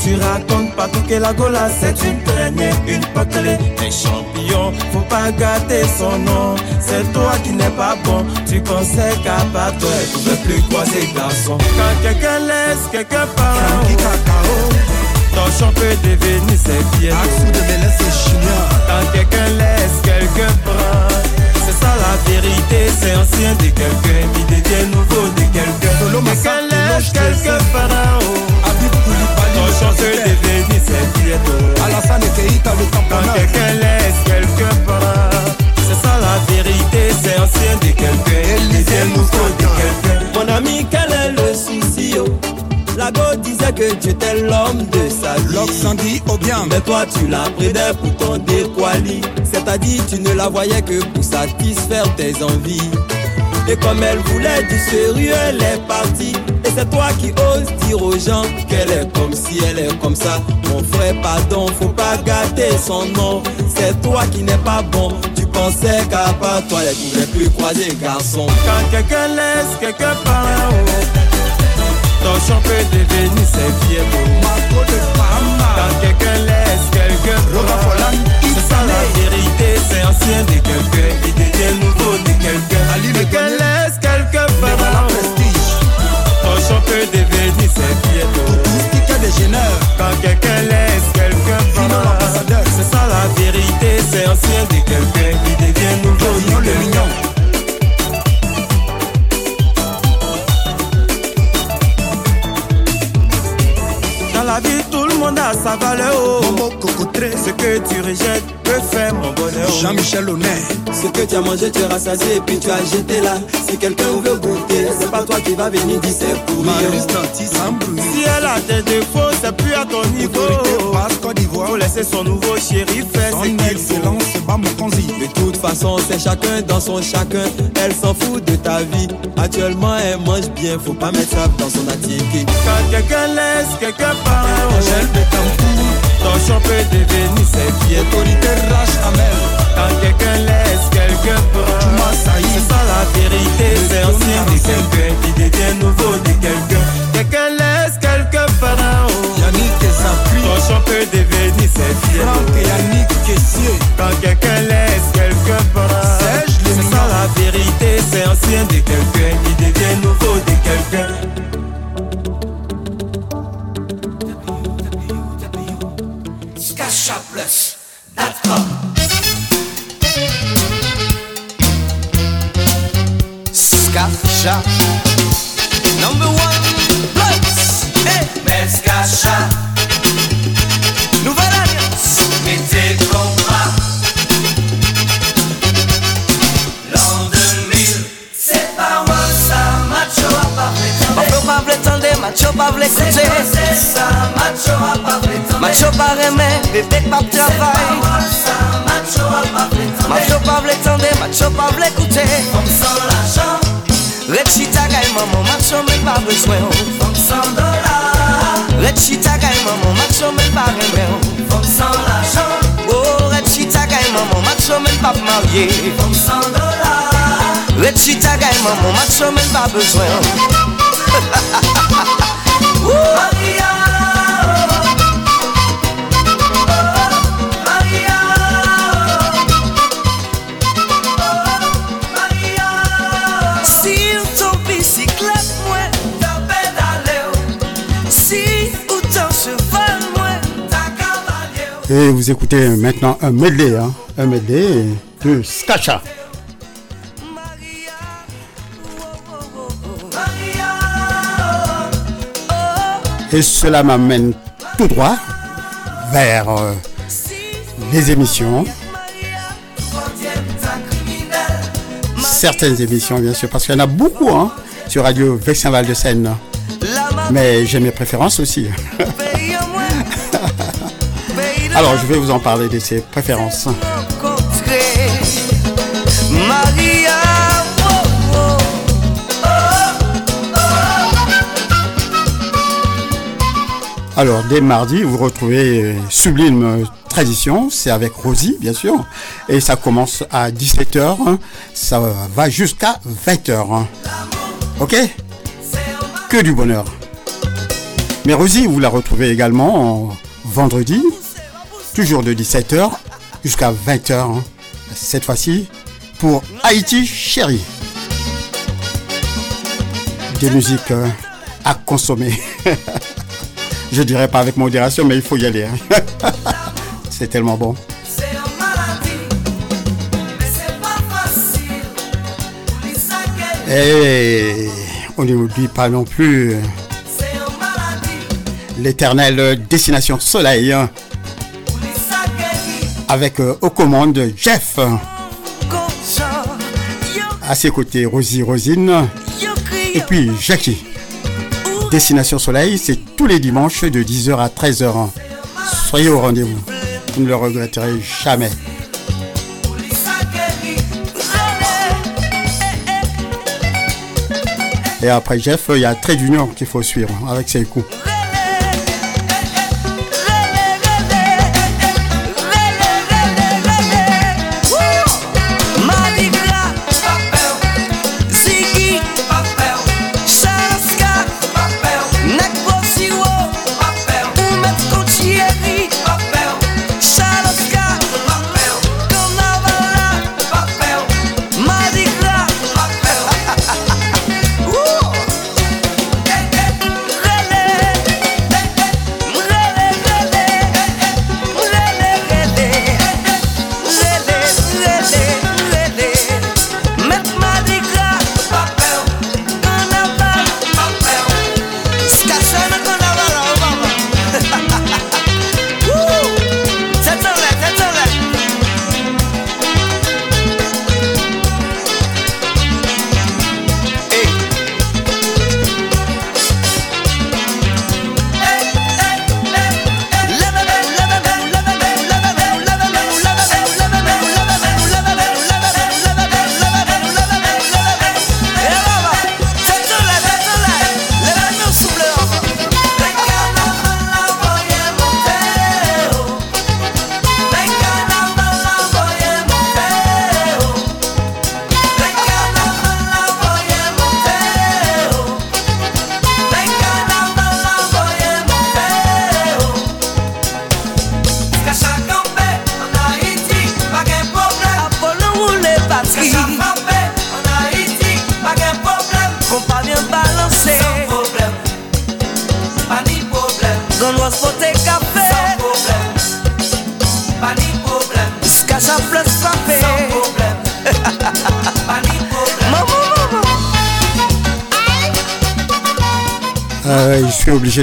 Tu racontes partout que la gola c'est une traînée, une potelée. Un champion, faut pas gâter son nom. C'est toi qui n'es pas bon. Tu pensais qu'à part toi elle pouvait plus croiser garçon. Quand quelqu'un laisse quelqu'un part Ton champ peut devenir serviette Axou de Mélès et Chignon. Quand quelqu'un laisse quelqu'un c'est ça la vérité, c'est ancien de quelqu'un qui devient nouveau de quelqu'un. En haut. Habib Koulibaly, Ton capitaine. devenir serviette. Alassane Keita, le Quand quelqu'un laisse en c'est ça la vérité, c'est ancien de quelqu'un devient nouveau de quelqu'un. Mon ami, quel est le souci oh? La go disait que tu étais l'homme de sa vie. Loc Sandy Obiang. Mais toi tu la prenais pour ton déquali. C'est-à-dire tu ne la voyais que pour satisfaire tes envies. Et comme elle voulait du sérieux elle est partie. Et c'est toi qui oses dire aux gens qu'elle est comme si elle est comme ça. Mon frère pardon faut pas gâter son nom. C'est toi qui n'es pas bon. Tu pensais qu'à part toi elle pouvait plus croiser garçon. Quand quelqu'un laisse quelqu'un par en haut ton Ce que tu as mangé, tu es rassasié et puis tu as jeté là. Si quelqu'un veut goûter, c'est pas toi qui va venir dire c'est Danti Sambrou. Si elle a des défauts, c'est plus à ton niveau. Passe Côte d'Ivoire. Faut laisser son nouveau chéri faire Son excellence, Konzi. De toute façon, c'est chacun dans son chacun. Elle s'en fout de ta vie. Actuellement, elle mange bien, faut pas mettre ça dans son attiqué. Quand quelqu'un laisse quelqu'un par en haut, Angèle Betancourt. ton champ peut devenir serviette. Autorité Rach Amel. Quand quelqu'un laisse Touma Saïd. c'est ça la vérité, c'est ancien de quelqu'un qui devient nouveau de quelqu'un. Quelqu'un laisse quelqu'un par en haut, Yannick Ezapri. ton champ peut devenir. Franck et Yannick Kessier. Quand quelqu'un laisse prendre, Serge c'est ça la vérité, c'est ancien de quelqu'un ve pek pap travay. Macho pa vle tende, macho pa vle koute. Fom san l'ajan Red chita gay maman, macho men pa vle swen Fom san dola Red chita gay maman, macho men pa remen Fom san l'ajan Oh, red chita gay maman, macho men pa marye. Fom san dola Red chita gay maman, macho men pa bezwen. Ha ha ha ha ha Wouh Et vous écoutez maintenant un medley, hein, un medley de Skacha. Et cela m'amène tout droit vers euh, les émissions, certaines émissions bien sûr, parce qu'il y en a beaucoup hein, sur Radio Vexin Val de Seine. Mais j'ai mes préférences aussi. *laughs* Alors je vais vous en parler de ces préférences. Alors, dès mardi, vous retrouvez euh, Sublime euh, Tradition, c'est avec Rosie, bien sûr, et ça commence à 17h, hein. ça va jusqu'à 20h. hein. Ok? Que du bonheur. Mais Rosie, vous la retrouvez également en vendredi, toujours de 17h jusqu'à 20h, hein. cette fois-ci pour Haïti Chérie. Des musiques euh, à consommer. *laughs* Je dirais pas avec modération, mais il faut y aller. hein. *laughs* C'est tellement bon. Et on n'oublie pas non plus l'éternelle Destination Soleil hein, avec euh, aux commandes Jeff. À ses côtés, Rosie Rosine et puis Jackie. Destination Soleil, c'est tous les dimanches de 10h à 13h. hein. Soyez au rendez-vous. Vous ne le regretterez jamais. Et après Jeff, il y a Trade Union qu'il faut suivre avec ses coups.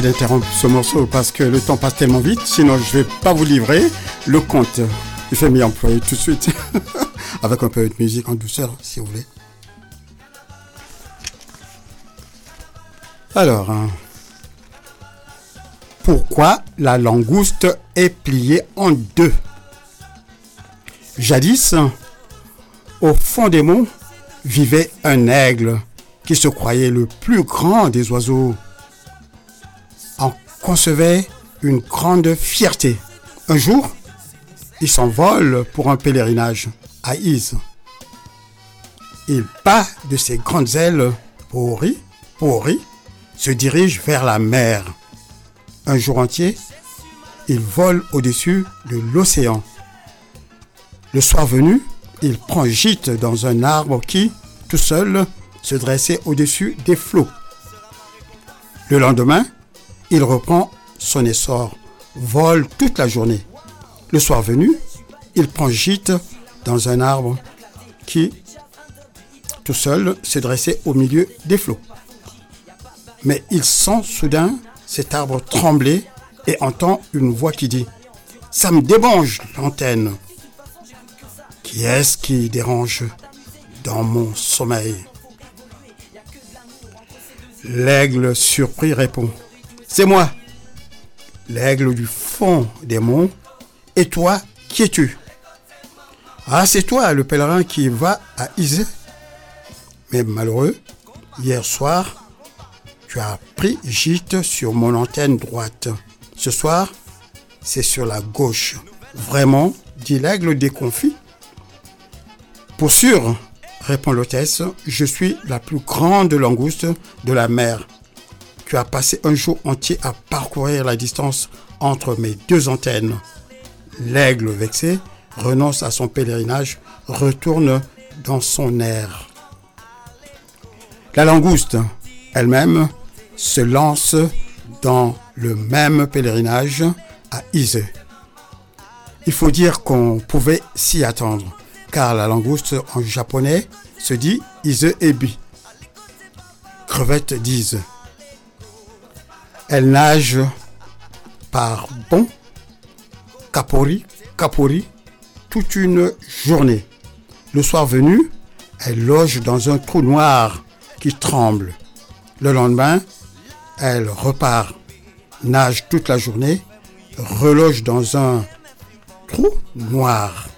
D'interrompre ce morceau parce que le temps passe tellement vite, sinon je vais pas vous livrer le compte. Je vais m'y employer tout de suite, *laughs* avec un peu de musique en douceur, si vous voulez. Alors, hein, pourquoi la langouste est pliée en deux? Jadis, au fond des monts, vivait un aigle qui se croyait le plus grand des oiseaux. Concevait une grande fierté. Un jour, il s'envole pour un pèlerinage à Ise. Il bat de ses grandes ailes pourries, pourries, se dirige vers la mer. Un jour entier, il vole au-dessus de l'océan. Le soir venu, il prend gîte dans un arbre qui, tout seul, se dressait au-dessus des flots. Le lendemain, il reprend son essor, vole toute la journée. Le soir venu, il prend gîte dans un arbre qui, tout seul, se dressait au milieu des flots. Mais il sent soudain cet arbre trembler et entend une voix qui dit Ça me démange l'antenne. Qui est-ce qui dérange dans mon sommeil? L'aigle surpris répond C'est moi, l'aigle du fond des monts. Et toi, qui es-tu Ah, c'est toi, le pèlerin qui va à Isée. Mais malheureux, hier soir, tu as pris gîte sur mon antenne droite. Ce soir, c'est sur la gauche. Vraiment dit l'aigle déconfit. Pour sûr, répond l'hôtesse, je suis la plus grande langouste de la mer. Tu as passé un jour entier à parcourir la distance entre mes deux antennes. L'aigle vexé renonce à son pèlerinage, retourne dans son air. La langouste elle-même se lance dans le même pèlerinage à Ise. Il faut dire qu'on pouvait s'y attendre, car la langouste en japonais se dit Ise Ebi. Crevette d'Ise. Elle nage par bon, capori, capori, toute une journée. Le soir venu, elle loge dans un trou noir qui tremble. Le lendemain, elle repart, nage toute la journée, reloge dans un trou noir.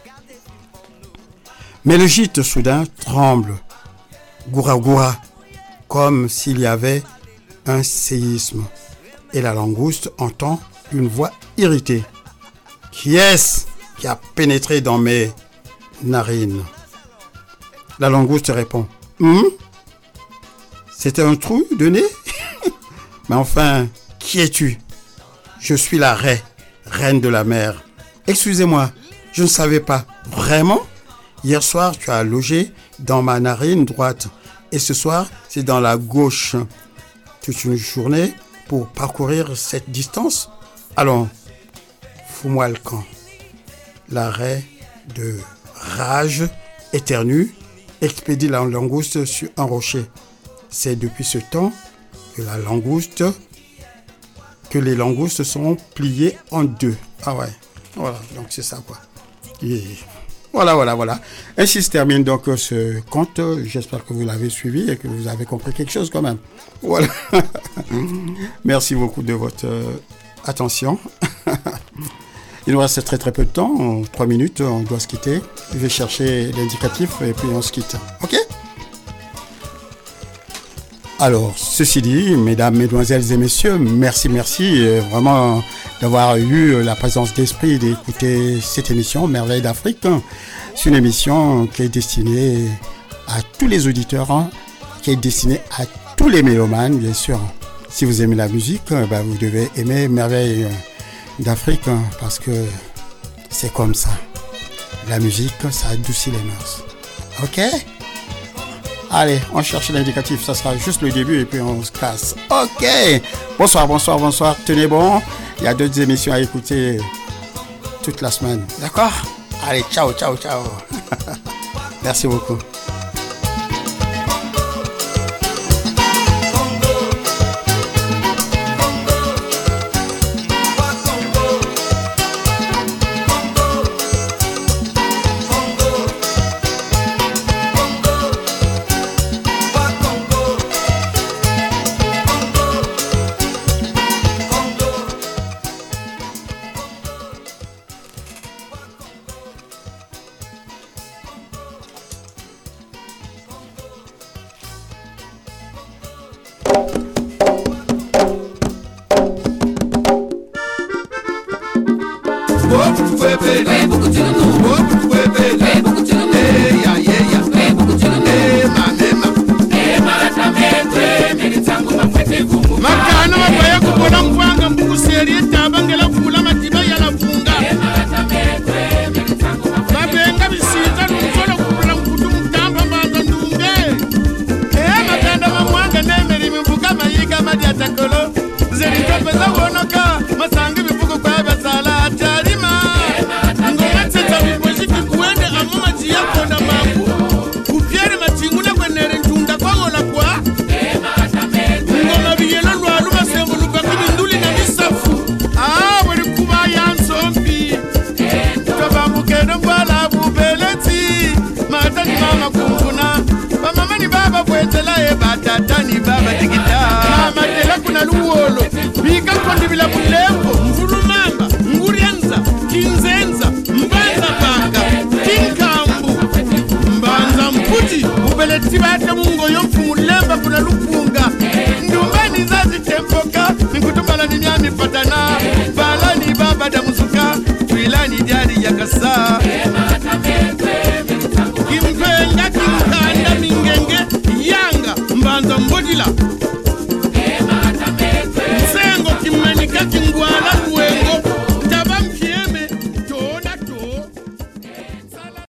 Mais le gîte soudain tremble, goura goura, comme s'il y avait un séisme. Et la langouste entend une voix irritée. Qui est-ce qui a pénétré dans mes narines? La langouste répond. Hum C'était un trou de nez? *laughs* Mais enfin, qui es-tu? Je suis la raie, reine de la mer. Excusez-moi, je ne savais pas. Vraiment? Hier soir, tu as logé dans ma narine droite. Et ce soir, c'est dans la gauche. Toute une journée pour parcourir cette distance Allons, fous-moi le camp. L'arrêt de rage éternue expédie la langouste sur un rocher. C'est depuis ce temps que la langouste, que les langoustes sont pliées en deux. Ah ouais, voilà, donc c'est ça quoi. Voilà, voilà, voilà. Ainsi se termine donc ce conte. J'espère que vous l'avez suivi et que vous avez compris quelque chose quand même. Voilà. *laughs* Merci beaucoup de votre euh, attention. *laughs* Il nous reste très très peu de temps, en trois minutes, on doit se quitter. Je vais chercher l'indicatif et puis on se quitte. Ok? Alors, ceci dit, mesdames, mesdemoiselles et messieurs, merci, merci euh, vraiment d'avoir eu la présence d'esprit d'écouter cette émission Merveille d'Afrique. C'est une émission qui est destinée à tous les auditeurs, hein, qui est destinée à tous les mélomanes, bien sûr. Si vous aimez la musique, eh ben, vous devez aimer Merveille d'Afrique hein, parce que c'est comme ça. La musique, ça adoucit les mœurs. Ok? Allez, on cherche l'indicatif, ça sera juste le début et puis on se casse. Ok Bonsoir, bonsoir, bonsoir, tenez bon. Il y a d'autres émissions à écouter toute la semaine. D'accord? Allez, ciao, ciao, ciao. *laughs* Merci beaucoup.